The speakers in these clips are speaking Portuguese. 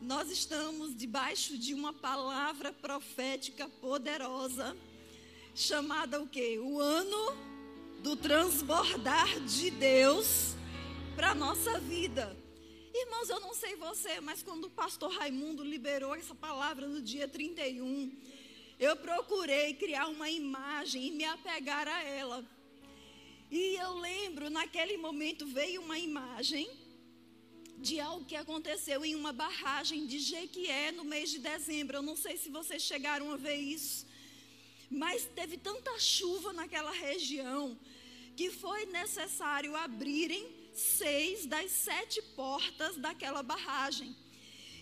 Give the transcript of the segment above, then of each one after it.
nós estamos debaixo de uma palavra profética poderosa, chamada o quê? O ano do transbordar de Deus para a nossa vida. Irmãos, eu não sei você, mas quando o pastor Raimundo liberou essa palavra no dia 31, eu procurei criar uma imagem e me apegar a ela. E eu lembro, naquele momento veio uma imagem de algo que aconteceu em uma barragem de Jequié no mês de dezembro. Eu não sei se vocês chegaram a ver isso. Mas teve tanta chuva naquela região que foi necessário abrirem seis das sete portas daquela barragem.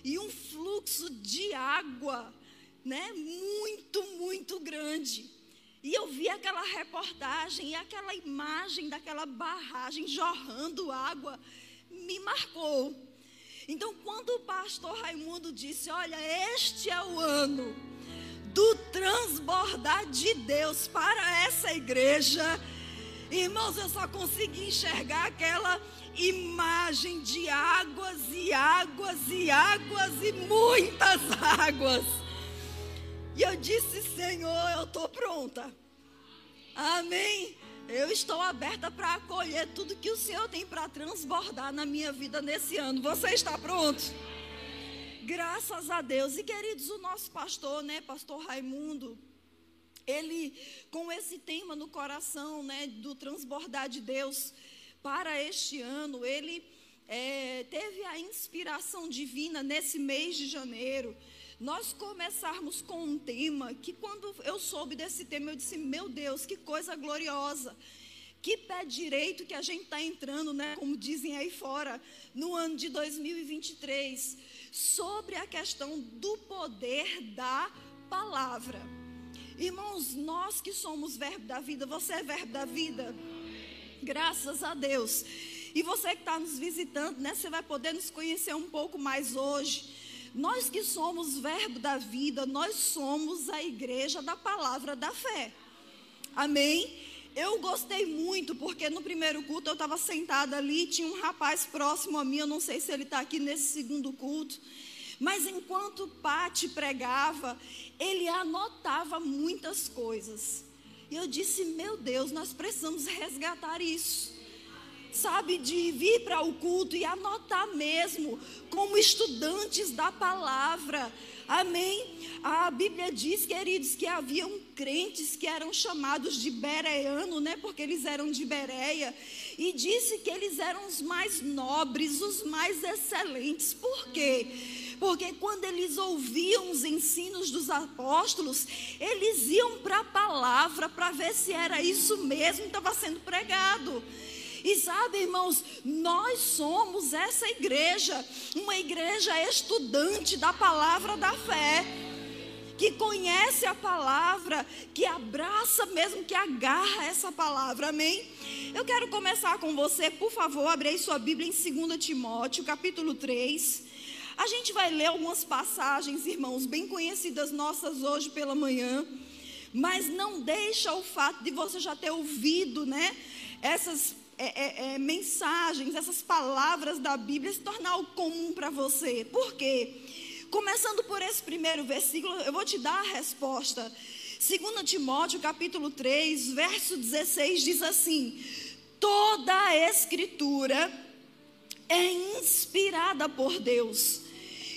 E um fluxo de água, né, muito, muito grande. E eu vi aquela reportagem e aquela imagem daquela barragem jorrando água me marcou. Então, quando o pastor Raimundo disse: Olha, este é o ano do transbordar de Deus para essa igreja, irmãos, eu só consegui enxergar aquela imagem de águas e águas e águas e muitas águas. E eu disse: Senhor, eu estou pronta. Amém. Eu estou aberta para acolher tudo que o Senhor tem para transbordar na minha vida nesse ano. Você está pronto? Graças a Deus. E queridos, o nosso pastor, né, pastor Raimundo, ele com esse tema no coração, né, do transbordar de Deus para este ano, ele é, teve a inspiração divina nesse mês de janeiro nós começarmos com um tema que quando eu soube desse tema, eu disse, meu Deus, que coisa gloriosa. Que pé direito que a gente está entrando, né? Como dizem aí fora, no ano de 2023, sobre a questão do poder da palavra. Irmãos, nós que somos verbo da vida, você é verbo da vida? Graças a Deus. E você que está nos visitando, né? Você vai poder nos conhecer um pouco mais hoje. Nós que somos verbo da vida, nós somos a igreja da palavra da fé. Amém? Eu gostei muito, porque no primeiro culto eu estava sentada ali, tinha um rapaz próximo a mim, eu não sei se ele está aqui nesse segundo culto. Mas enquanto Pati pregava, ele anotava muitas coisas. E eu disse: Meu Deus, nós precisamos resgatar isso sabe, de vir para o culto e anotar mesmo, como estudantes da palavra. Amém? A Bíblia diz, queridos, que haviam crentes que eram chamados de bereano, né? Porque eles eram de Bereia. E disse que eles eram os mais nobres, os mais excelentes. Por quê? Porque quando eles ouviam os ensinos dos apóstolos, eles iam para a palavra para ver se era isso mesmo que estava sendo pregado. E sabe, irmãos, nós somos essa igreja, uma igreja estudante da palavra da fé que conhece a palavra, que abraça mesmo, que agarra essa palavra, amém? Eu quero começar com você, por favor, abre aí sua Bíblia em 2 Timóteo, capítulo 3. A gente vai ler algumas passagens, irmãos, bem conhecidas nossas hoje pela manhã, mas não deixa o fato de você já ter ouvido, né, essas é, é, é, mensagens, essas palavras da Bíblia se tornar comum para você. Por quê? Começando por esse primeiro versículo, eu vou te dar a resposta. 2 Timóteo capítulo 3, verso 16 diz assim: Toda a escritura é inspirada por Deus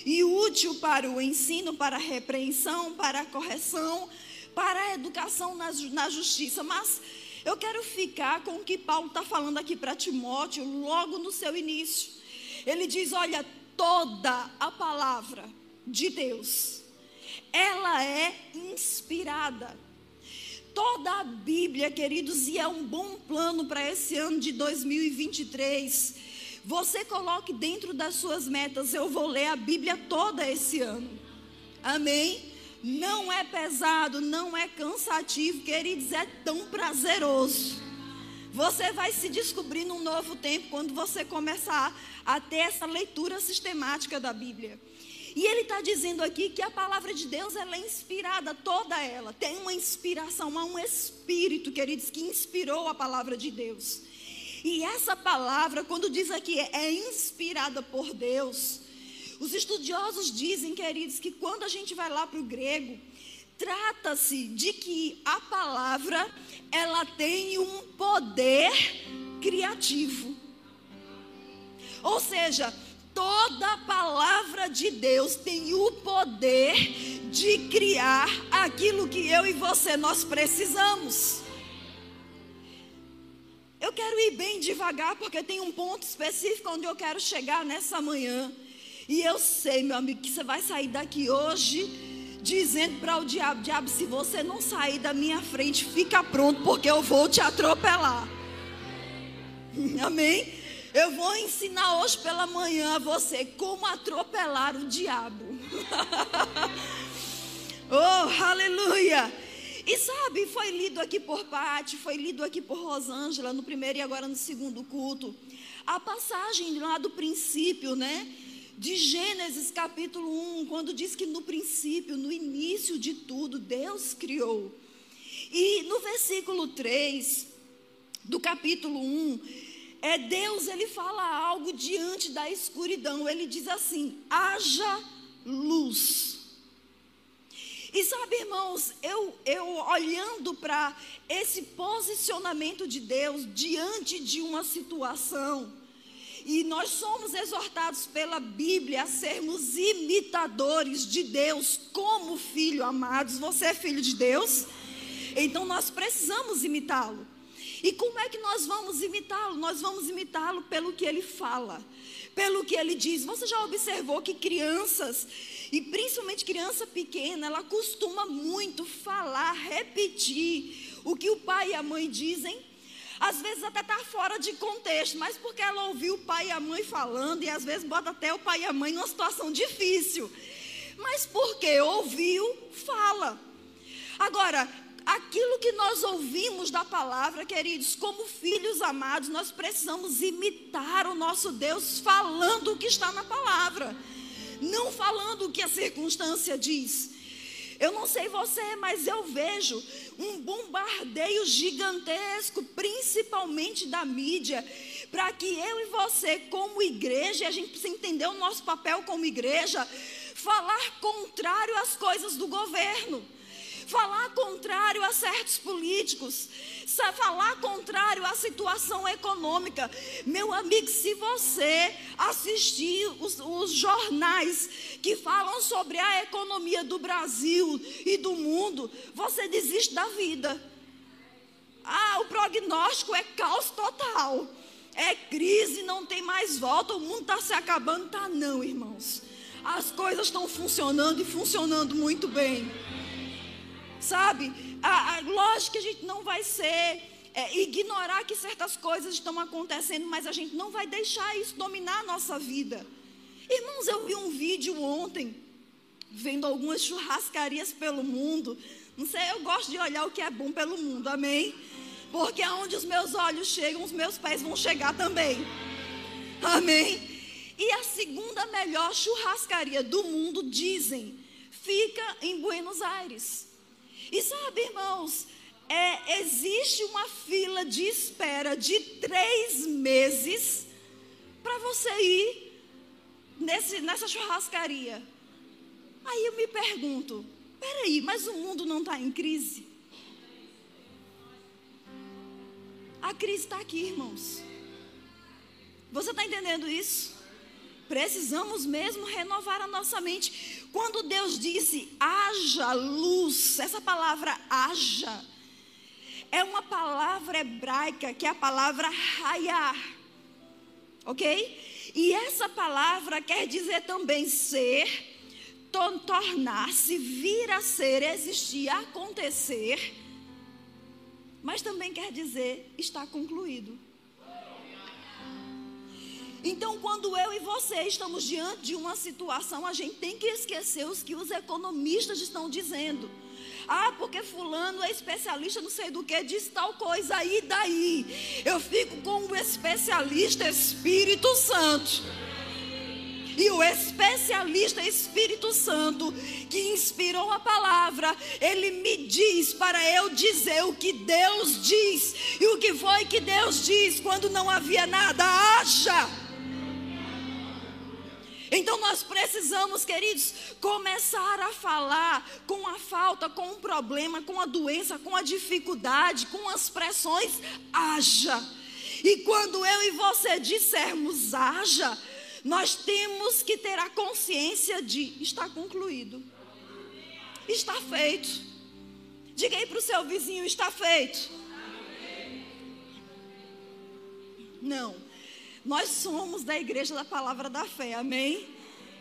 e útil para o ensino, para a repreensão, para a correção, para a educação na, na justiça. Mas eu quero ficar com o que Paulo está falando aqui para Timóteo, logo no seu início. Ele diz: Olha, toda a palavra de Deus, ela é inspirada. Toda a Bíblia, queridos, e é um bom plano para esse ano de 2023. Você coloque dentro das suas metas, eu vou ler a Bíblia toda esse ano. Amém? Não é pesado, não é cansativo, queridos, é tão prazeroso. Você vai se descobrir num novo tempo quando você começar a ter essa leitura sistemática da Bíblia. E ele está dizendo aqui que a palavra de Deus ela é inspirada, toda ela. Tem uma inspiração, há um espírito, queridos, que inspirou a palavra de Deus. E essa palavra, quando diz aqui é inspirada por Deus, Os estudiosos dizem, queridos, que quando a gente vai lá para o grego, trata-se de que a palavra ela tem um poder criativo. Ou seja, toda palavra de Deus tem o poder de criar aquilo que eu e você nós precisamos. Eu quero ir bem devagar porque tem um ponto específico onde eu quero chegar nessa manhã. E eu sei, meu amigo, que você vai sair daqui hoje dizendo para o diabo: Diabo, se você não sair da minha frente, fica pronto, porque eu vou te atropelar. Amém? Eu vou ensinar hoje pela manhã a você como atropelar o diabo. oh, aleluia! E sabe, foi lido aqui por Pati, foi lido aqui por Rosângela no primeiro e agora no segundo culto. A passagem lá do princípio, né? De Gênesis capítulo 1, quando diz que no princípio, no início de tudo, Deus criou. E no versículo 3 do capítulo 1, é Deus, ele fala algo diante da escuridão. Ele diz assim: haja luz. E sabe, irmãos, eu, eu olhando para esse posicionamento de Deus diante de uma situação, e nós somos exortados pela Bíblia a sermos imitadores de Deus como filho amados. Você é filho de Deus? Então nós precisamos imitá-lo. E como é que nós vamos imitá-lo? Nós vamos imitá-lo pelo que ele fala, pelo que ele diz. Você já observou que crianças, e principalmente criança pequena, ela costuma muito falar, repetir o que o pai e a mãe dizem? Às vezes até está fora de contexto, mas porque ela ouviu o pai e a mãe falando, e às vezes bota até o pai e a mãe numa situação difícil. Mas porque ouviu, fala. Agora, aquilo que nós ouvimos da palavra, queridos, como filhos amados, nós precisamos imitar o nosso Deus falando o que está na palavra, não falando o que a circunstância diz. Eu não sei você, mas eu vejo um bombardeio gigantesco, principalmente da mídia, para que eu e você, como igreja, a gente precisa entender o nosso papel como igreja, falar contrário às coisas do governo falar contrário a certos políticos, falar contrário à situação econômica. Meu amigo, se você assistir os, os jornais que falam sobre a economia do Brasil e do mundo, você desiste da vida. Ah, o prognóstico é caos total. É crise, não tem mais volta, o mundo está se acabando. Tá não, irmãos. As coisas estão funcionando e funcionando muito bem sabe? A, a, lógico que a gente não vai ser, é, ignorar que certas coisas estão acontecendo, mas a gente não vai deixar isso dominar a nossa vida. Irmãos, eu vi um vídeo ontem, vendo algumas churrascarias pelo mundo. Não sei, eu gosto de olhar o que é bom pelo mundo, amém? Porque aonde os meus olhos chegam, os meus pés vão chegar também. Amém? E a segunda melhor churrascaria do mundo, dizem, fica em Buenos Aires. E sabe, irmãos, é, existe uma fila de espera de três meses para você ir nesse, nessa churrascaria. Aí eu me pergunto: peraí, mas o mundo não está em crise? A crise está aqui, irmãos. Você está entendendo isso? Precisamos mesmo renovar a nossa mente. Quando Deus disse haja luz, essa palavra haja é uma palavra hebraica que é a palavra raiar. Ok? E essa palavra quer dizer também ser, tornar-se, vir a ser, existir, acontecer. Mas também quer dizer está concluído. Então, quando eu e você estamos diante de uma situação, a gente tem que esquecer os que os economistas estão dizendo. Ah, porque fulano é especialista não sei do que, diz tal coisa, aí daí. Eu fico com o especialista Espírito Santo. E o especialista Espírito Santo, que inspirou a palavra, ele me diz para eu dizer o que Deus diz. E o que foi que Deus diz quando não havia nada? Haja. Então nós precisamos, queridos, começar a falar com a falta, com o problema, com a doença, com a dificuldade, com as pressões. Haja. E quando eu e você dissermos haja, nós temos que ter a consciência de está concluído. Está feito. Diga aí para o seu vizinho: está feito. Não. Nós somos da igreja da palavra da fé, amém?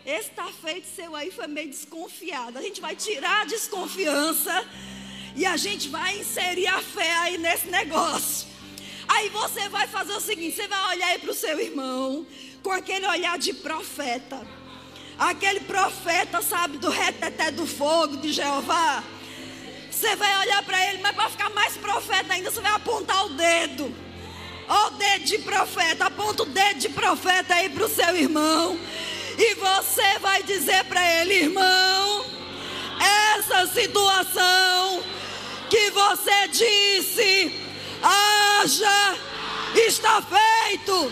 Esse está feito seu aí foi meio desconfiado. A gente vai tirar a desconfiança e a gente vai inserir a fé aí nesse negócio. Aí você vai fazer o seguinte: você vai olhar aí para o seu irmão com aquele olhar de profeta. Aquele profeta, sabe, do reteté do fogo de Jeová. Você vai olhar para ele, mas para ficar mais profeta ainda, você vai apontar o dedo. Ó o dedo de profeta, aponta o dedo de profeta aí para o seu irmão. E você vai dizer para ele, irmão, essa situação que você disse, haja, está feito.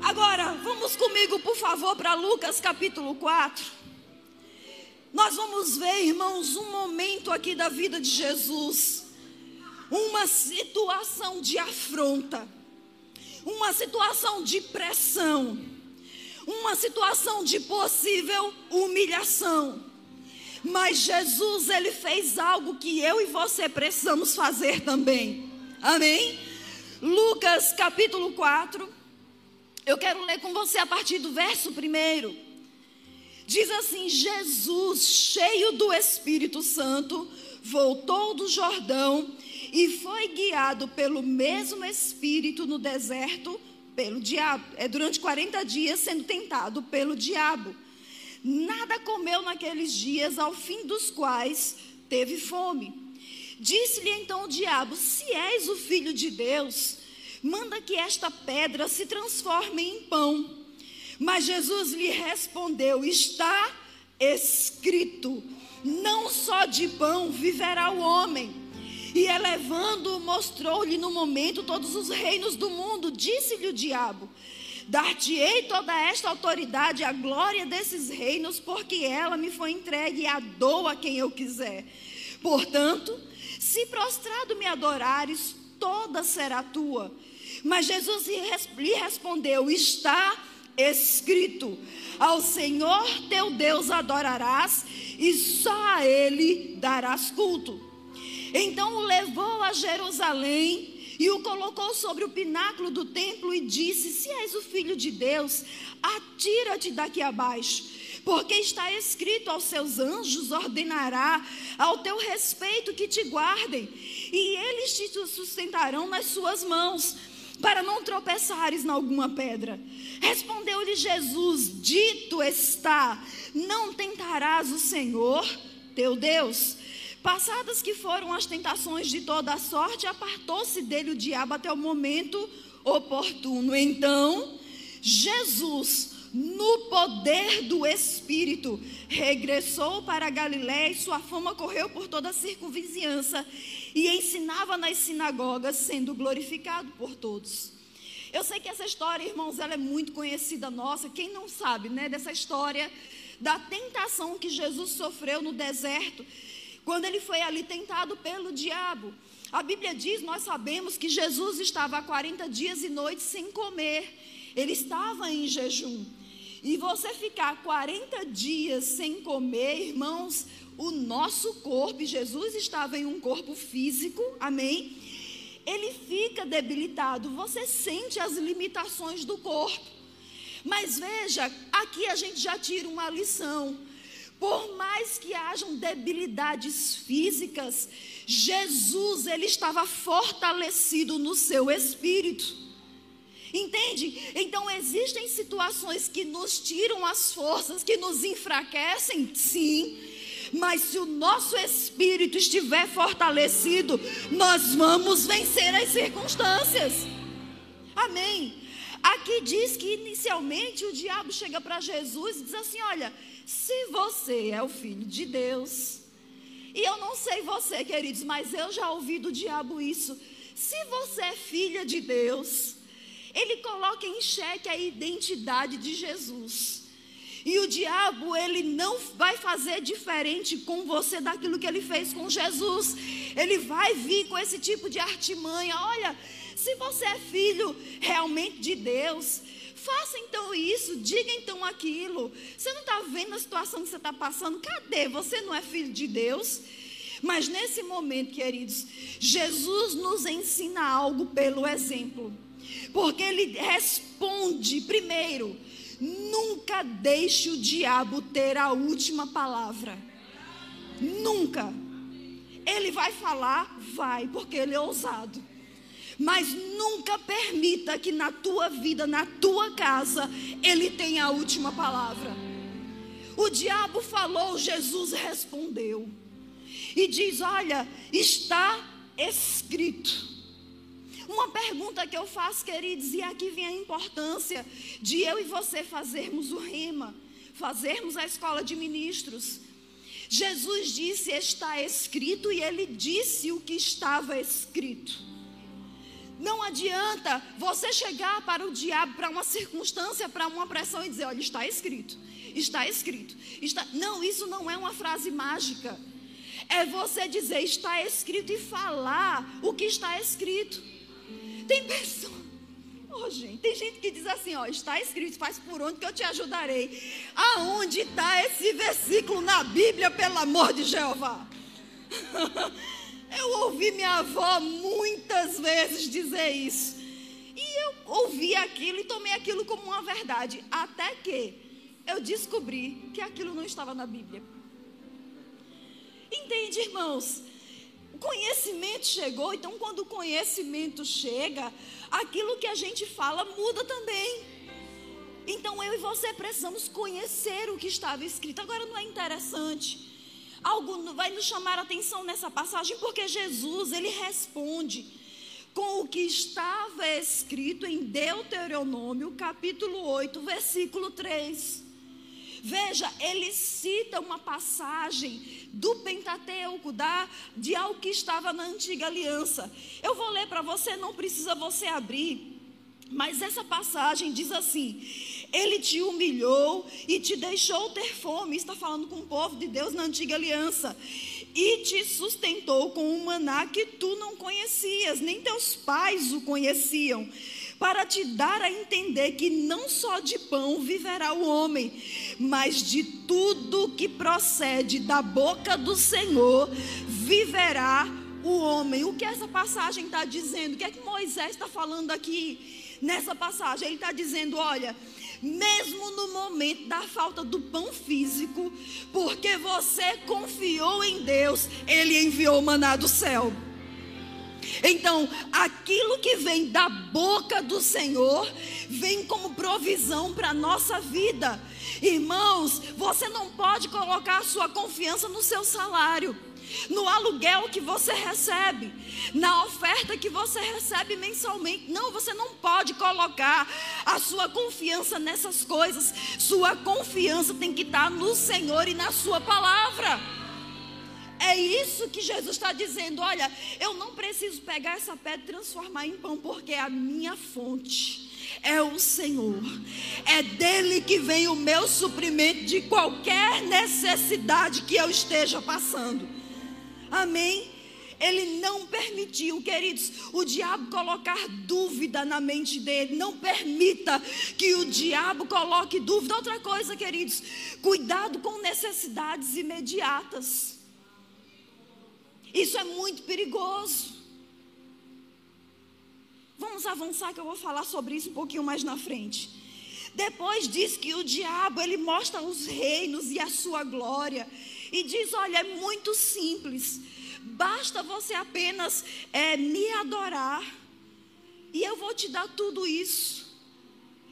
Agora, vamos comigo, por favor, para Lucas capítulo 4. Nós vamos ver, irmãos, um momento aqui da vida de Jesus, uma situação de afronta, uma situação de pressão, uma situação de possível humilhação. Mas Jesus, ele fez algo que eu e você precisamos fazer também. Amém? Lucas capítulo 4. Eu quero ler com você a partir do verso 1. Diz assim: Jesus, cheio do Espírito Santo, voltou do Jordão e foi guiado pelo mesmo Espírito no deserto pelo diabo. É durante 40 dias sendo tentado pelo diabo. Nada comeu naqueles dias, ao fim dos quais teve fome. Disse-lhe então o diabo: Se és o filho de Deus, manda que esta pedra se transforme em pão. Mas Jesus lhe respondeu: Está escrito: Não só de pão viverá o homem. E elevando, mostrou-lhe no momento todos os reinos do mundo. Disse-lhe o diabo: Dar-te-ei toda esta autoridade a glória desses reinos, porque ela me foi entregue e a dou a quem eu quiser. Portanto, se prostrado me adorares, toda será tua. Mas Jesus lhe respondeu: Está escrito: Ao Senhor teu Deus adorarás e só a Ele darás culto. Então o levou a Jerusalém e o colocou sobre o pináculo do templo e disse: Se és o filho de Deus, atira-te daqui abaixo. Porque está escrito aos seus anjos: ordenará ao teu respeito que te guardem, e eles te sustentarão nas suas mãos para não tropeçares em alguma pedra. Respondeu-lhe Jesus: Dito está, não tentarás o Senhor teu Deus. Passadas que foram as tentações de toda a sorte, apartou-se dele o diabo até o momento oportuno. Então, Jesus, no poder do Espírito, regressou para Galiléia e sua fama correu por toda a circunvizinhança e ensinava nas sinagogas, sendo glorificado por todos. Eu sei que essa história, irmãos, ela é muito conhecida nossa. Quem não sabe, né, dessa história da tentação que Jesus sofreu no deserto, quando ele foi ali tentado pelo diabo. A Bíblia diz, nós sabemos que Jesus estava há 40 dias e noites sem comer. Ele estava em jejum. E você ficar 40 dias sem comer, irmãos, o nosso corpo, Jesus estava em um corpo físico, amém? Ele fica debilitado, você sente as limitações do corpo. Mas veja, aqui a gente já tira uma lição. Por mais que hajam debilidades físicas, Jesus ele estava fortalecido no seu espírito. Entende? Então existem situações que nos tiram as forças, que nos enfraquecem, sim. Mas se o nosso espírito estiver fortalecido, nós vamos vencer as circunstâncias. Amém. Aqui diz que inicialmente o diabo chega para Jesus e diz assim: Olha, se você é o filho de Deus, E eu não sei você, queridos, mas eu já ouvi do diabo isso. Se você é filha de Deus, ele coloca em xeque a identidade de Jesus. E o diabo, ele não vai fazer diferente com você daquilo que ele fez com Jesus. Ele vai vir com esse tipo de artimanha. Olha, se você é filho realmente de Deus, faça então isso, diga então aquilo. Você não está vendo a situação que você está passando? Cadê? Você não é filho de Deus? Mas nesse momento, queridos, Jesus nos ensina algo pelo exemplo. Porque ele responde, primeiro, nunca deixe o diabo ter a última palavra. Nunca. Ele vai falar, vai, porque ele é ousado. Mas nunca permita que na tua vida, na tua casa, ele tenha a última palavra. O diabo falou, Jesus respondeu. E diz: Olha, está escrito. Uma pergunta que eu faço, queridos, e aqui vem a importância de eu e você fazermos o rema, fazermos a escola de ministros. Jesus disse: Está escrito, e ele disse o que estava escrito. Não adianta você chegar para o diabo, para uma circunstância, para uma pressão e dizer: olha, está escrito, está escrito. Está... Não, isso não é uma frase mágica. É você dizer, está escrito e falar o que está escrito. Tem pessoa. Oh, gente, tem gente que diz assim, ó, está escrito, faz por onde que eu te ajudarei. Aonde está esse versículo na Bíblia, pelo amor de Jeová? Eu ouvi minha avó muitas vezes dizer isso. E eu ouvi aquilo e tomei aquilo como uma verdade. Até que eu descobri que aquilo não estava na Bíblia. Entende, irmãos? Conhecimento chegou, então quando o conhecimento chega, aquilo que a gente fala muda também. Então eu e você precisamos conhecer o que estava escrito. Agora não é interessante algo vai nos chamar a atenção nessa passagem, porque Jesus, ele responde com o que estava escrito em Deuteronômio, capítulo 8, versículo 3. Veja, ele cita uma passagem do Pentateuco, da, de algo que estava na antiga aliança. Eu vou ler para você, não precisa você abrir. Mas essa passagem diz assim: Ele te humilhou e te deixou ter fome. Está falando com o povo de Deus na antiga aliança. E te sustentou com um maná que tu não conhecias, nem teus pais o conheciam, para te dar a entender que não só de pão viverá o homem, mas de tudo que procede da boca do Senhor viverá o homem. O que essa passagem está dizendo? O que é que Moisés está falando aqui? nessa passagem. Ele está dizendo: olha, mesmo no momento da falta do pão físico, porque você confiou em Deus, Ele enviou o maná do céu. Então, aquilo que vem da boca do Senhor, vem como provisão para a nossa vida. Irmãos, você não pode colocar a sua confiança no seu salário no aluguel que você recebe, na oferta que você recebe mensalmente. Não, você não pode colocar a sua confiança nessas coisas. Sua confiança tem que estar no Senhor e na Sua palavra. É isso que Jesus está dizendo. Olha, eu não preciso pegar essa pedra e transformar em pão, porque é a minha fonte é o Senhor. É dele que vem o meu suprimento de qualquer necessidade que eu esteja passando. Amém? Ele não permitiu, queridos, o diabo colocar dúvida na mente dele. Não permita que o diabo coloque dúvida. Outra coisa, queridos, cuidado com necessidades imediatas. Isso é muito perigoso. Vamos avançar que eu vou falar sobre isso um pouquinho mais na frente. Depois diz que o diabo ele mostra os reinos e a sua glória e diz: Olha, é muito simples, basta você apenas é, me adorar, e eu vou te dar tudo isso.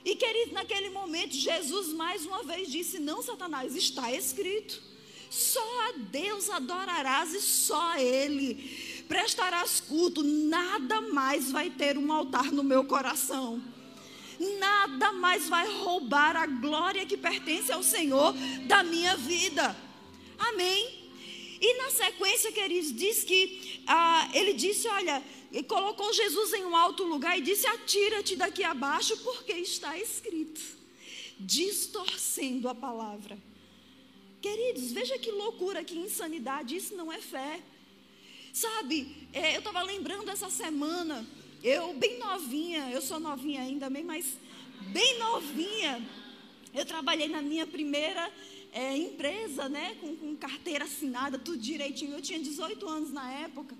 E querido, naquele momento, Jesus mais uma vez disse: Não, Satanás, está escrito. Só a Deus adorarás e só a Ele prestarás culto. Nada mais vai ter um altar no meu coração. Nada mais vai roubar a glória que pertence ao Senhor da minha vida. Amém? E na sequência, queridos, diz que ah, ele disse: Olha, colocou Jesus em um alto lugar e disse: Atira-te daqui abaixo, porque está escrito, distorcendo a palavra. Queridos, veja que loucura, que insanidade, isso não é fé. Sabe, é, eu estava lembrando essa semana, eu bem novinha, eu sou novinha ainda bem, mas bem novinha, eu trabalhei na minha primeira é, empresa, né, com, com carteira assinada, tudo direitinho. Eu tinha 18 anos na época.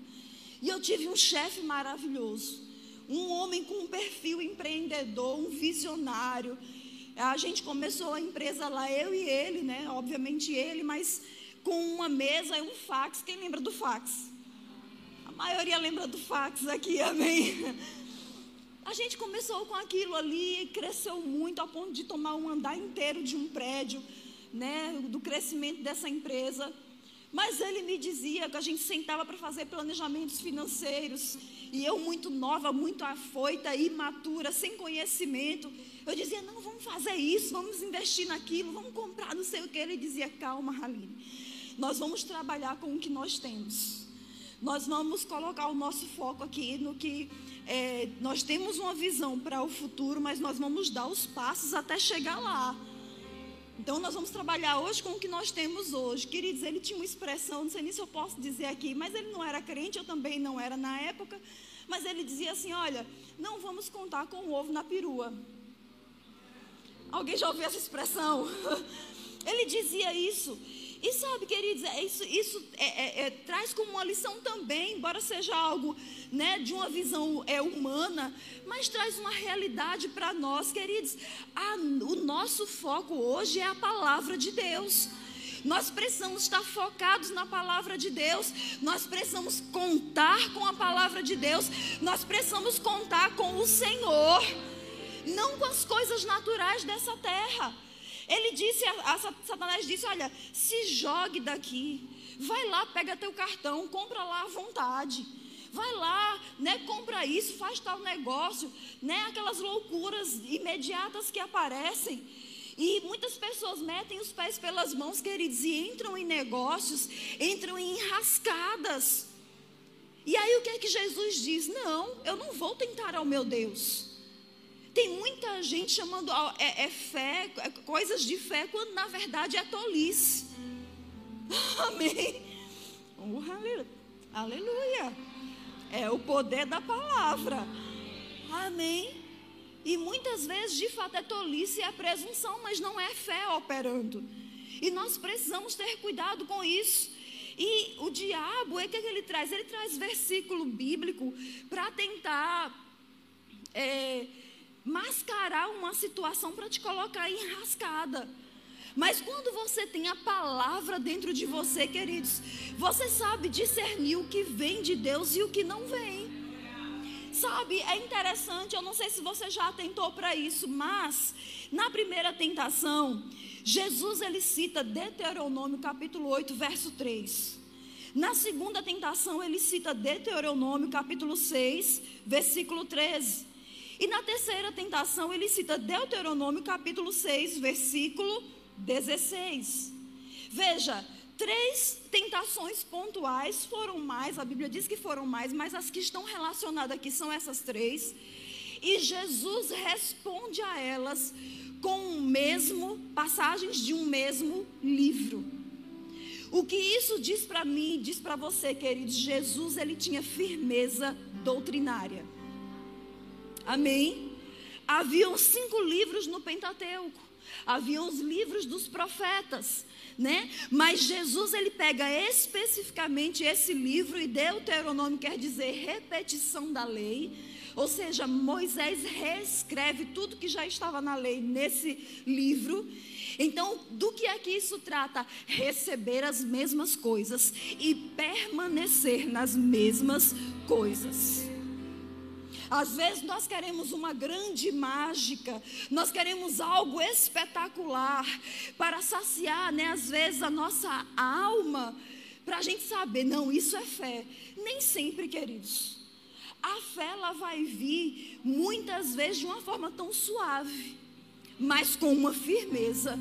E eu tive um chefe maravilhoso. Um homem com um perfil empreendedor, um visionário. A gente começou a empresa lá, eu e ele, né? Obviamente ele, mas com uma mesa e um fax. Quem lembra do fax? A maioria lembra do fax aqui, amém? A gente começou com aquilo ali, cresceu muito ao ponto de tomar um andar inteiro de um prédio né, do crescimento dessa empresa. Mas ele me dizia que a gente sentava para fazer planejamentos financeiros. E eu, muito nova, muito afoita, imatura, sem conhecimento, eu dizia: não, vamos fazer isso, vamos investir naquilo, vamos comprar não sei o que. Ele dizia: calma, Haline, nós vamos trabalhar com o que nós temos. Nós vamos colocar o nosso foco aqui no que é, nós temos uma visão para o futuro, mas nós vamos dar os passos até chegar lá. Então nós vamos trabalhar hoje com o que nós temos hoje. Queridos, ele tinha uma expressão, não sei nem se eu posso dizer aqui, mas ele não era crente, eu também não era na época. Mas ele dizia assim: olha, não vamos contar com o ovo na perua. Alguém já ouviu essa expressão? Ele dizia isso. E sabe, queridos, é isso, isso é, é, é, traz como uma lição também, embora seja algo né, de uma visão é, humana, mas traz uma realidade para nós, queridos. A, o nosso foco hoje é a palavra de Deus. Nós precisamos estar focados na palavra de Deus. Nós precisamos contar com a palavra de Deus. Nós precisamos contar com o Senhor, não com as coisas naturais dessa terra. Ele disse, a, a Satanás disse: Olha, se jogue daqui, vai lá, pega teu cartão, compra lá à vontade. Vai lá, né, compra isso, faz tal negócio, né, aquelas loucuras imediatas que aparecem. E muitas pessoas metem os pés pelas mãos, queridos, e entram em negócios, entram em enrascadas. E aí o que é que Jesus diz? Não, eu não vou tentar ao meu Deus. Tem muita gente chamando é, é fé, é coisas de fé, quando na verdade é tolice. Amém. Oh, aleluia. É o poder da palavra. Amém. E muitas vezes, de fato, é tolice e é presunção, mas não é fé operando. E nós precisamos ter cuidado com isso. E o diabo, é que, que ele traz? Ele traz versículo bíblico para tentar é, mascarar uma situação para te colocar enrascada. Mas quando você tem a palavra dentro de você, queridos, você sabe discernir o que vem de Deus e o que não vem. Sabe, é interessante, eu não sei se você já atentou para isso, mas na primeira tentação, Jesus ele cita Deuteronômio capítulo 8, verso 3. Na segunda tentação, ele cita Deuteronômio capítulo 6, versículo 13. E na terceira tentação, ele cita Deuteronômio capítulo 6, versículo 16. Veja, três tentações pontuais foram mais, a Bíblia diz que foram mais, mas as que estão relacionadas aqui são essas três. E Jesus responde a elas com o mesmo, passagens de um mesmo livro. O que isso diz para mim, diz para você, queridos, Jesus ele tinha firmeza doutrinária. Amém? Haviam cinco livros no Pentateuco. Haviam os livros dos profetas, né? Mas Jesus ele pega especificamente esse livro e Deuteronômio quer dizer repetição da lei. Ou seja, Moisés reescreve tudo que já estava na lei nesse livro. Então, do que é que isso trata? Receber as mesmas coisas e permanecer nas mesmas coisas. Às vezes nós queremos uma grande mágica, nós queremos algo espetacular para saciar, né, às vezes, a nossa alma, para a gente saber, não, isso é fé. Nem sempre, queridos. A fé ela vai vir muitas vezes de uma forma tão suave, mas com uma firmeza.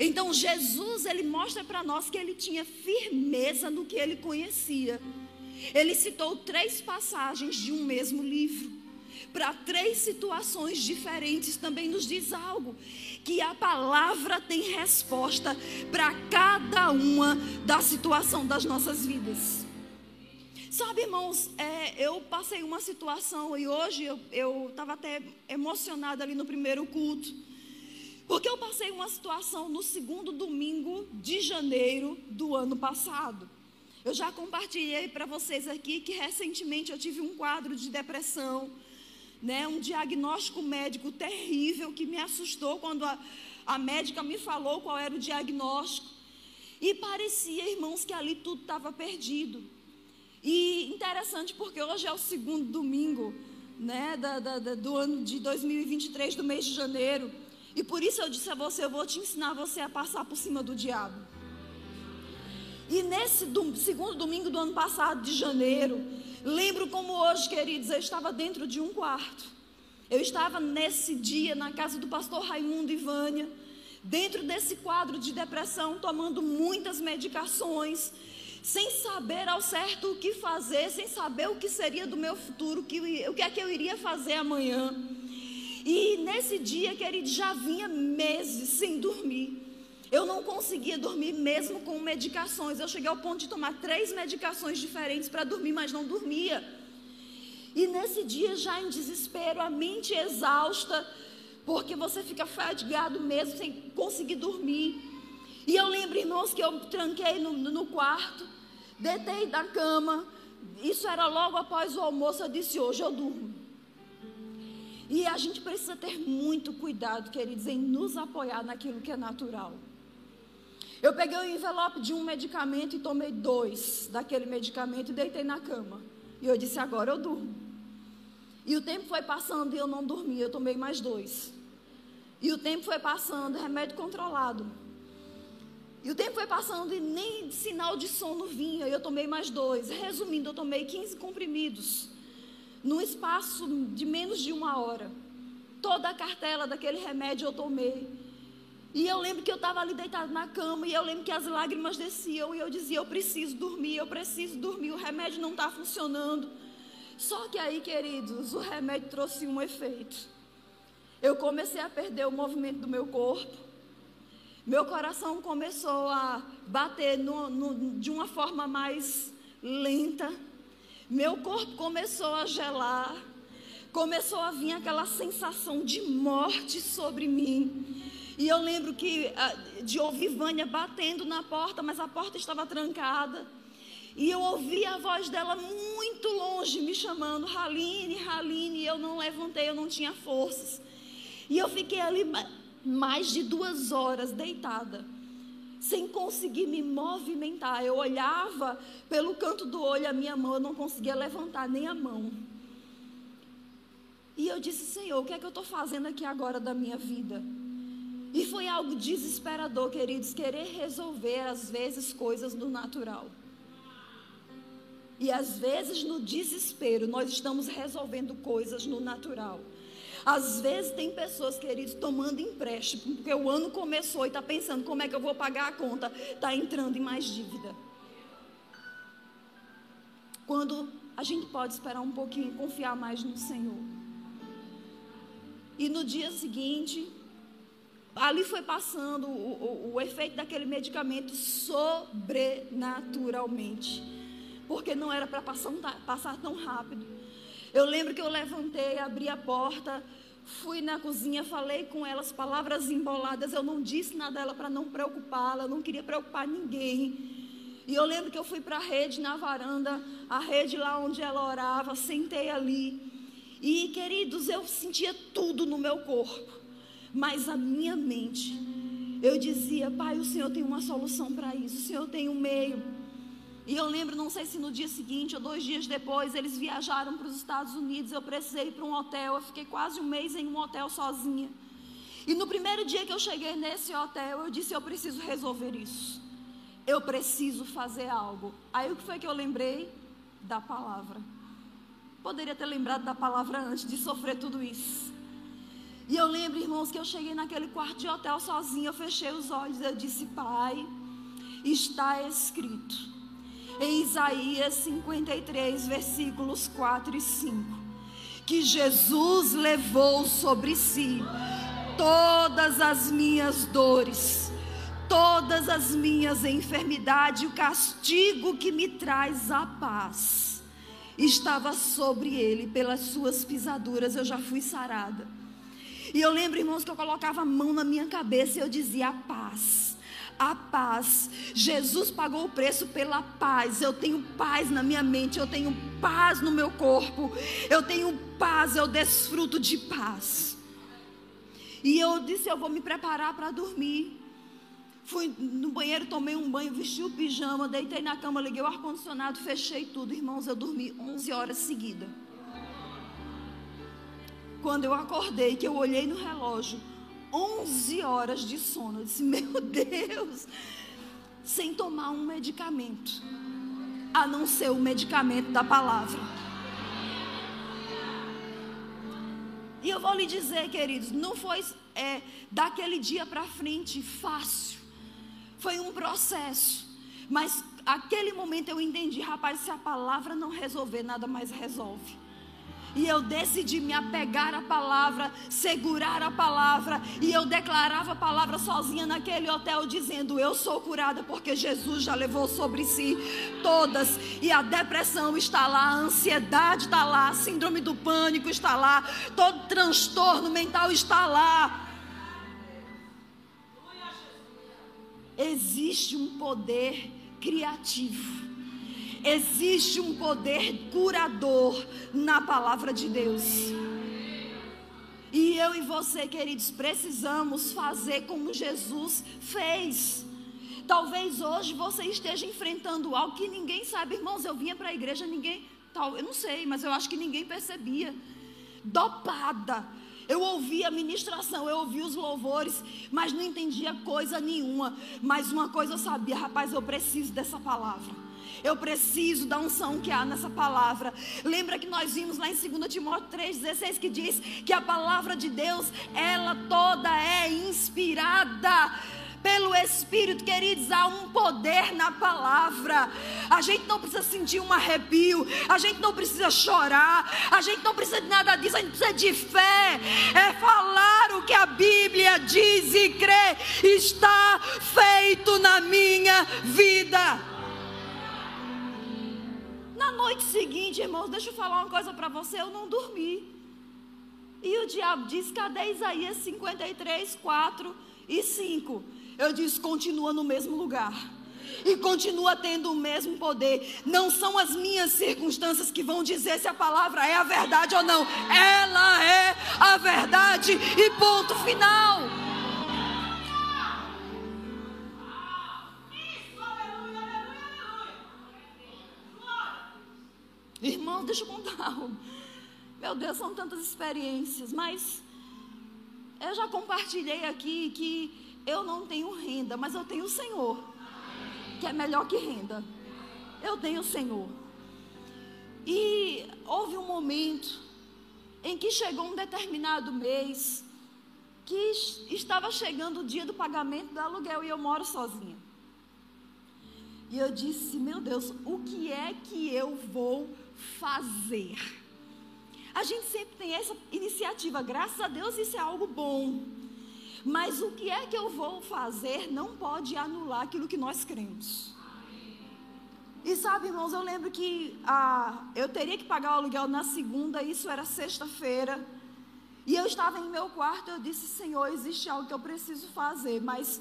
Então Jesus, ele mostra para nós que ele tinha firmeza no que ele conhecia. Ele citou três passagens de um mesmo livro. Para três situações diferentes também nos diz algo. Que a palavra tem resposta para cada uma da situação das nossas vidas. Sabe, irmãos, é, eu passei uma situação e hoje eu estava até emocionada ali no primeiro culto. Porque eu passei uma situação no segundo domingo de janeiro do ano passado. Eu já compartilhei para vocês aqui que recentemente eu tive um quadro de depressão, né, um diagnóstico médico terrível que me assustou quando a, a médica me falou qual era o diagnóstico. E parecia, irmãos, que ali tudo estava perdido. E interessante porque hoje é o segundo domingo né, da, da, da, do ano de 2023, do mês de janeiro. E por isso eu disse a você: eu vou te ensinar você a passar por cima do diabo. E nesse dom, segundo domingo do ano passado, de janeiro, lembro como hoje, queridos, eu estava dentro de um quarto. Eu estava nesse dia na casa do pastor Raimundo e Vânia, dentro desse quadro de depressão, tomando muitas medicações, sem saber ao certo o que fazer, sem saber o que seria do meu futuro, o que, é que eu iria fazer amanhã. E nesse dia, querido, já vinha meses sem dormir. Eu não conseguia dormir mesmo com medicações. Eu cheguei ao ponto de tomar três medicações diferentes para dormir, mas não dormia. E nesse dia, já em desespero, a mente exausta, porque você fica fadigado mesmo, sem conseguir dormir. E eu lembro, irmãos, que eu tranquei no, no quarto, deitei da cama. Isso era logo após o almoço. Eu disse: Hoje eu durmo. E a gente precisa ter muito cuidado, queridos, em nos apoiar naquilo que é natural. Eu peguei o envelope de um medicamento e tomei dois daquele medicamento e deitei na cama. E eu disse: agora eu durmo. E o tempo foi passando e eu não dormi, eu tomei mais dois. E o tempo foi passando, remédio controlado. E o tempo foi passando e nem sinal de sono vinha, e eu tomei mais dois. Resumindo, eu tomei 15 comprimidos, num espaço de menos de uma hora. Toda a cartela daquele remédio eu tomei. E eu lembro que eu estava ali deitado na cama e eu lembro que as lágrimas desciam e eu dizia: Eu preciso dormir, eu preciso dormir, o remédio não está funcionando. Só que aí, queridos, o remédio trouxe um efeito. Eu comecei a perder o movimento do meu corpo. Meu coração começou a bater no, no, de uma forma mais lenta. Meu corpo começou a gelar. Começou a vir aquela sensação de morte sobre mim. E eu lembro que ah, de ouvir Vânia batendo na porta, mas a porta estava trancada. E eu ouvi a voz dela muito longe, me chamando, Raline, Raline. E eu não levantei, eu não tinha forças. E eu fiquei ali mais de duas horas deitada, sem conseguir me movimentar. Eu olhava pelo canto do olho a minha mão, eu não conseguia levantar nem a mão. E eu disse, Senhor, o que é que eu estou fazendo aqui agora da minha vida? E foi algo desesperador, queridos, querer resolver às vezes coisas no natural. E às vezes no desespero nós estamos resolvendo coisas no natural. Às vezes tem pessoas, queridos, tomando empréstimo, porque o ano começou e está pensando como é que eu vou pagar a conta, está entrando em mais dívida. Quando a gente pode esperar um pouquinho e confiar mais no Senhor. E no dia seguinte, ali foi passando o, o, o efeito daquele medicamento sobrenaturalmente. Porque não era para passar, passar tão rápido. Eu lembro que eu levantei, abri a porta, fui na cozinha, falei com elas palavras emboladas. Eu não disse nada a ela para não preocupá-la, não queria preocupar ninguém. E eu lembro que eu fui para a rede na varanda, a rede lá onde ela orava, sentei ali. E, queridos, eu sentia tudo no meu corpo. Mas a minha mente, eu dizia, Pai, o Senhor tem uma solução para isso, o Senhor tem um meio. E eu lembro, não sei se no dia seguinte ou dois dias depois, eles viajaram para os Estados Unidos. Eu precisei ir para um hotel. Eu fiquei quase um mês em um hotel sozinha. E no primeiro dia que eu cheguei nesse hotel, eu disse: Eu preciso resolver isso. Eu preciso fazer algo. Aí o que foi que eu lembrei? Da palavra. Poderia ter lembrado da palavra antes de sofrer tudo isso. E eu lembro, irmãos, que eu cheguei naquele quarto de hotel sozinha, eu fechei os olhos, eu disse, Pai, está escrito em Isaías 53, versículos 4 e 5, que Jesus levou sobre si todas as minhas dores, todas as minhas enfermidades, o castigo que me traz a paz estava sobre ele, pelas suas pisaduras eu já fui sarada. E eu lembro, irmãos, que eu colocava a mão na minha cabeça e eu dizia: a paz. A paz. Jesus pagou o preço pela paz. Eu tenho paz na minha mente, eu tenho paz no meu corpo, eu tenho paz, eu desfruto de paz. E eu disse: Eu vou me preparar para dormir. Fui no banheiro, tomei um banho, vesti o pijama, deitei na cama, liguei o ar-condicionado, fechei tudo. Irmãos, eu dormi 11 horas seguidas. Quando eu acordei, que eu olhei no relógio, 11 horas de sono. Eu disse: Meu Deus, sem tomar um medicamento, a não ser o medicamento da palavra. E eu vou lhe dizer, queridos, não foi é, daquele dia para frente fácil. Foi um processo. Mas aquele momento eu entendi, rapaz, se a palavra não resolver, nada mais resolve. E eu decidi me apegar à palavra, segurar a palavra. E eu declarava a palavra sozinha naquele hotel, dizendo: Eu sou curada, porque Jesus já levou sobre si todas. E a depressão está lá, a ansiedade está lá, a síndrome do pânico está lá, todo transtorno mental está lá. Existe um poder criativo Existe um poder curador na palavra de Deus. E eu e você, queridos, precisamos fazer como Jesus fez. Talvez hoje você esteja enfrentando algo que ninguém sabe, irmãos. Eu vinha para a igreja, ninguém, tal, eu não sei, mas eu acho que ninguém percebia. Dopada. Eu ouvia a ministração, eu ouvia os louvores, mas não entendia coisa nenhuma. Mas uma coisa eu sabia, rapaz, eu preciso dessa palavra. Eu preciso da unção que há nessa palavra. Lembra que nós vimos lá em 2 Timóteo 3,16 que diz que a palavra de Deus, ela toda é inspirada pelo Espírito, queridos, há um poder na palavra. A gente não precisa sentir um arrepio, a gente não precisa chorar, a gente não precisa de nada disso, a gente precisa de fé. É falar o que a Bíblia diz e crer, está feito na minha vida. Noite seguinte, irmãos, deixa eu falar uma coisa para você: eu não dormi. E o diabo diz: cadê Isaías 53, 4 e 5? Eu disse: continua no mesmo lugar. E continua tendo o mesmo poder. Não são as minhas circunstâncias que vão dizer se a palavra é a verdade ou não. Ela é a verdade. E ponto final. Deixa eu contar. Meu Deus, são tantas experiências, mas eu já compartilhei aqui que eu não tenho renda, mas eu tenho o Senhor, que é melhor que renda. Eu tenho o Senhor. E houve um momento em que chegou um determinado mês que estava chegando o dia do pagamento do aluguel e eu moro sozinha. E eu disse: Meu Deus, o que é que eu vou fazer. A gente sempre tem essa iniciativa, graças a Deus isso é algo bom. Mas o que é que eu vou fazer não pode anular aquilo que nós cremos. E sabe, irmãos, eu lembro que ah, eu teria que pagar o aluguel na segunda, isso era sexta-feira. E eu estava em meu quarto, eu disse, Senhor, existe algo que eu preciso fazer, mas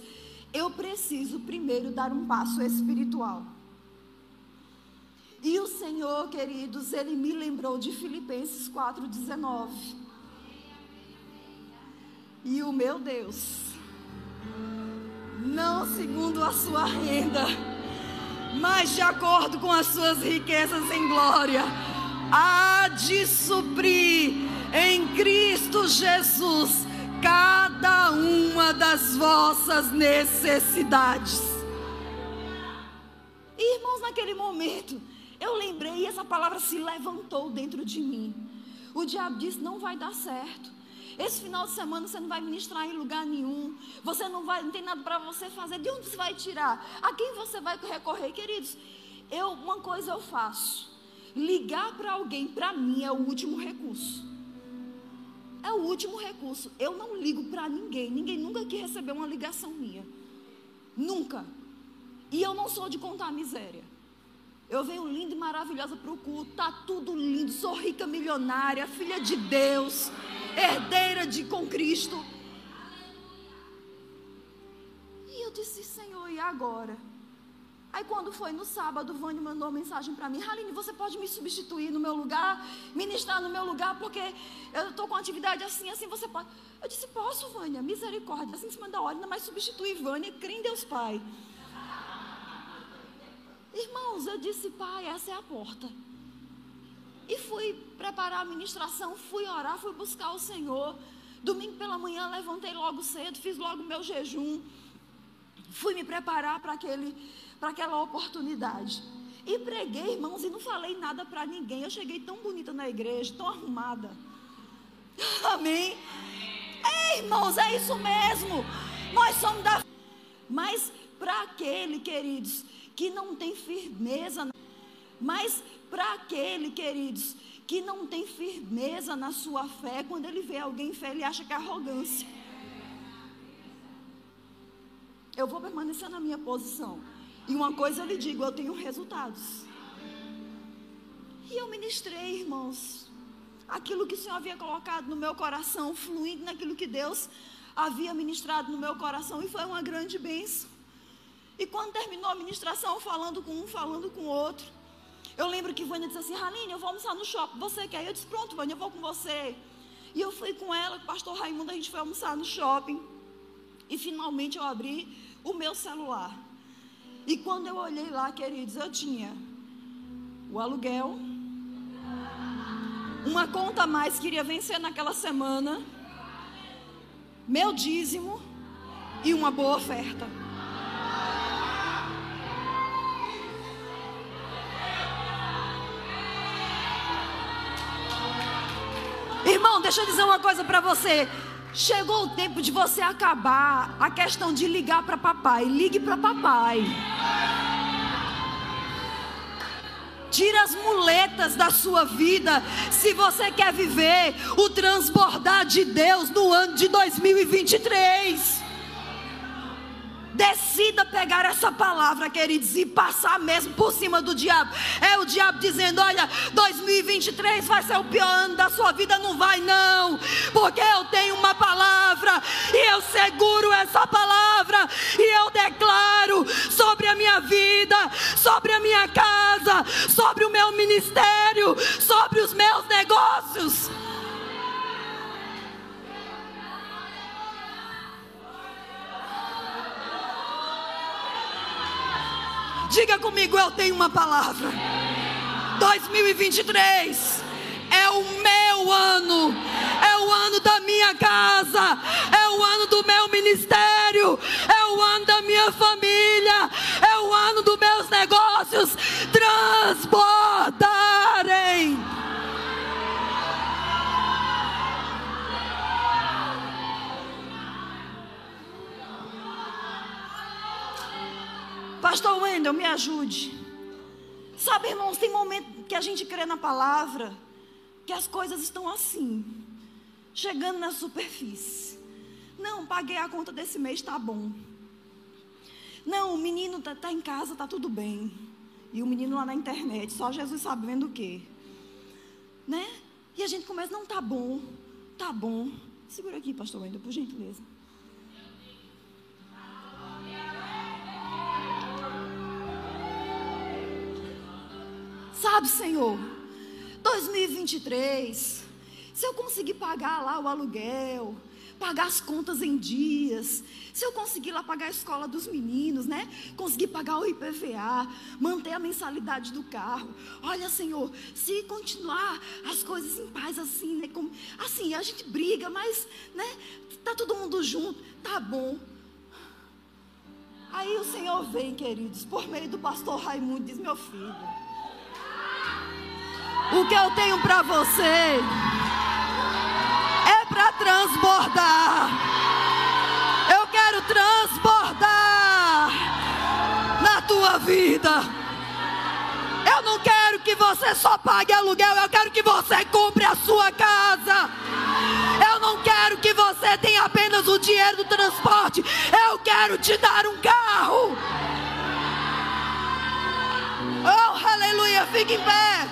eu preciso primeiro dar um passo espiritual. E o Senhor, queridos, Ele me lembrou de Filipenses 4,19. E o meu Deus, não segundo a sua renda, mas de acordo com as suas riquezas em glória, há de suprir em Cristo Jesus cada uma das vossas necessidades. Irmãos, naquele momento, eu lembrei e essa palavra se levantou dentro de mim. O diabo disse: não vai dar certo. Esse final de semana você não vai ministrar em lugar nenhum. Você não vai, não tem nada para você fazer. De onde você vai tirar? A quem você vai recorrer, queridos? Eu, uma coisa eu faço. Ligar para alguém, para mim, é o último recurso. É o último recurso. Eu não ligo para ninguém. Ninguém nunca quis receber uma ligação minha. Nunca. E eu não sou de contar miséria. Eu venho linda e maravilhosa para o culto, tá tudo lindo, sou rica milionária, filha de Deus, herdeira de com Cristo. E eu disse, Senhor, e agora? Aí quando foi no sábado, Vânia mandou uma mensagem para mim, Haline, você pode me substituir no meu lugar, ministrar no meu lugar, porque eu estou com atividade assim, assim, você pode. Eu disse, posso, Vânia, misericórdia, assim em cima da hora, ainda mais substituir Vânia, crê em Deus Pai. Irmãos, eu disse, pai, essa é a porta. E fui preparar a ministração, fui orar, fui buscar o Senhor. Domingo pela manhã levantei logo cedo, fiz logo meu jejum. Fui me preparar para aquele para aquela oportunidade. E preguei, irmãos, e não falei nada para ninguém. Eu cheguei tão bonita na igreja, tão arrumada. Amém. É, irmãos, é isso mesmo. Nós somos da mas para aquele, queridos, que não tem firmeza, mas para aquele, queridos, que não tem firmeza na sua fé, quando ele vê alguém fé, ele acha que é arrogância. Eu vou permanecer na minha posição. E uma coisa eu lhe digo, eu tenho resultados. E eu ministrei, irmãos, aquilo que o Senhor havia colocado no meu coração, fluindo naquilo que Deus havia ministrado no meu coração, e foi uma grande bênção. E quando terminou a ministração, falando com um, falando com o outro, eu lembro que Vânia disse assim: Raline, eu vou almoçar no shopping, você quer? Eu disse: Pronto, Vânia, eu vou com você. E eu fui com ela, com o pastor Raimundo, a gente foi almoçar no shopping. E finalmente eu abri o meu celular. E quando eu olhei lá, queridos, eu tinha o aluguel, uma conta a mais que iria vencer naquela semana, meu dízimo e uma boa oferta. Deixa eu dizer uma coisa para você. Chegou o tempo de você acabar a questão de ligar para papai. Ligue para papai. Tira as muletas da sua vida. Se você quer viver o transbordar de Deus no ano de 2023. Decida pegar essa palavra, queridos, e passar mesmo por cima do diabo. É o diabo dizendo: Olha, 2023 vai ser o pior ano da sua vida. Não vai, não, porque eu tenho uma palavra e eu seguro essa palavra e eu declaro sobre a minha vida, sobre a minha casa, sobre o meu ministério, sobre os meus negócios. Diga comigo, eu tenho uma palavra. 2023 é o meu ano, é o ano da minha casa, é o ano do meu ministério, é o ano da minha família, é o ano dos meus negócios transbordarem. Pastor Wendel, me ajude. Sabe, irmãos, tem momento que a gente crê na palavra, que as coisas estão assim, chegando na superfície. Não, paguei a conta desse mês, tá bom. Não, o menino tá, tá em casa, tá tudo bem. E o menino lá na internet, só Jesus sabe vendo o quê. Né? E a gente começa, não, tá bom, tá bom. Segura aqui, pastor Wendel, por gentileza. Sabe, Senhor, 2023, se eu conseguir pagar lá o aluguel, pagar as contas em dias, se eu conseguir lá pagar a escola dos meninos, né? Conseguir pagar o IPVA, manter a mensalidade do carro. Olha, Senhor, se continuar as coisas em paz assim, né? Como, assim, a gente briga, mas, né? Tá todo mundo junto, tá bom. Aí o Senhor vem, queridos, por meio do pastor Raimundo, diz: Meu filho, o que eu tenho para você é para transbordar. Eu quero transbordar na tua vida. Eu não quero que você só pague aluguel, eu quero que você compre a sua casa. Eu não quero que você tenha apenas o dinheiro do transporte. Eu quero te dar um carro. Oh, aleluia, fique em pé.